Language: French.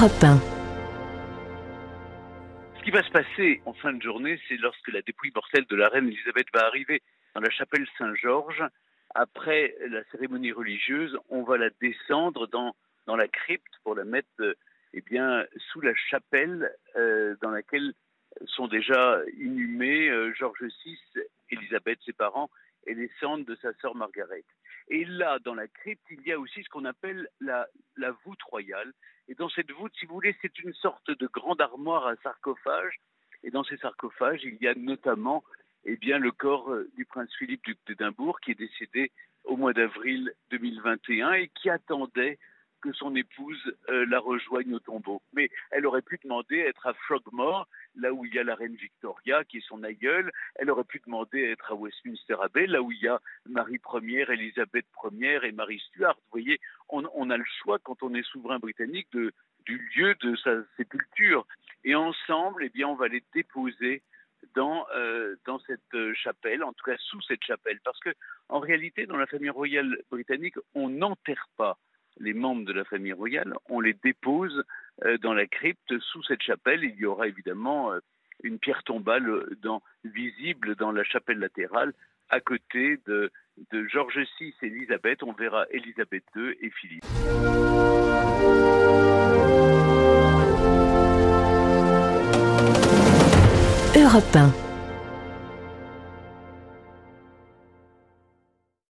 Europe 1. Ce qui va se passer en fin de journée, c'est lorsque la dépouille mortelle de la reine Elisabeth va arriver dans la chapelle Saint-Georges. Après la cérémonie religieuse, on va la descendre dans, dans la crypte pour la mettre euh, eh bien, sous la chapelle euh, dans laquelle sont déjà inhumés euh, Georges VI, Elisabeth, ses parents, et les cendres de sa sœur Margaret. Et là, dans la crypte, il y a aussi ce qu'on appelle la, voûte royale. Et dans cette voûte, si vous voulez, c'est une sorte de grande armoire à sarcophage. Et dans ces sarcophages, il y a notamment eh bien, le corps euh, du prince Philippe duc d'Édimbourg, qui est décédé au mois d'avril 2021 et qui attendait que son épouse euh, la rejoigne au tombeau. Mais elle aurait pu demander à être à Frogmore, là où il y a la reine Victoria, qui est son aïeule. Elle aurait pu demander à être à Westminster Abbey, là où il y a Marie Ier, Elisabeth Ier et Marie Stuart. Vous voyez, on, a le choix, quand on est souverain britannique, du lieu de sa sépulture. Et ensemble, eh bien, on va les déposer dans, euh, dans cette chapelle, en tout cas sous cette chapelle. Parce que, en réalité, dans la famille royale britannique, on n'enterre pas les membres de la famille royale, on les dépose euh, dans la crypte sous cette chapelle. Il y aura évidemment euh, une pierre tombale dans, visible dans la chapelle latérale à côté de, Georges VI et Élisabeth. On verra Élisabeth II et Philippe. Europe 1.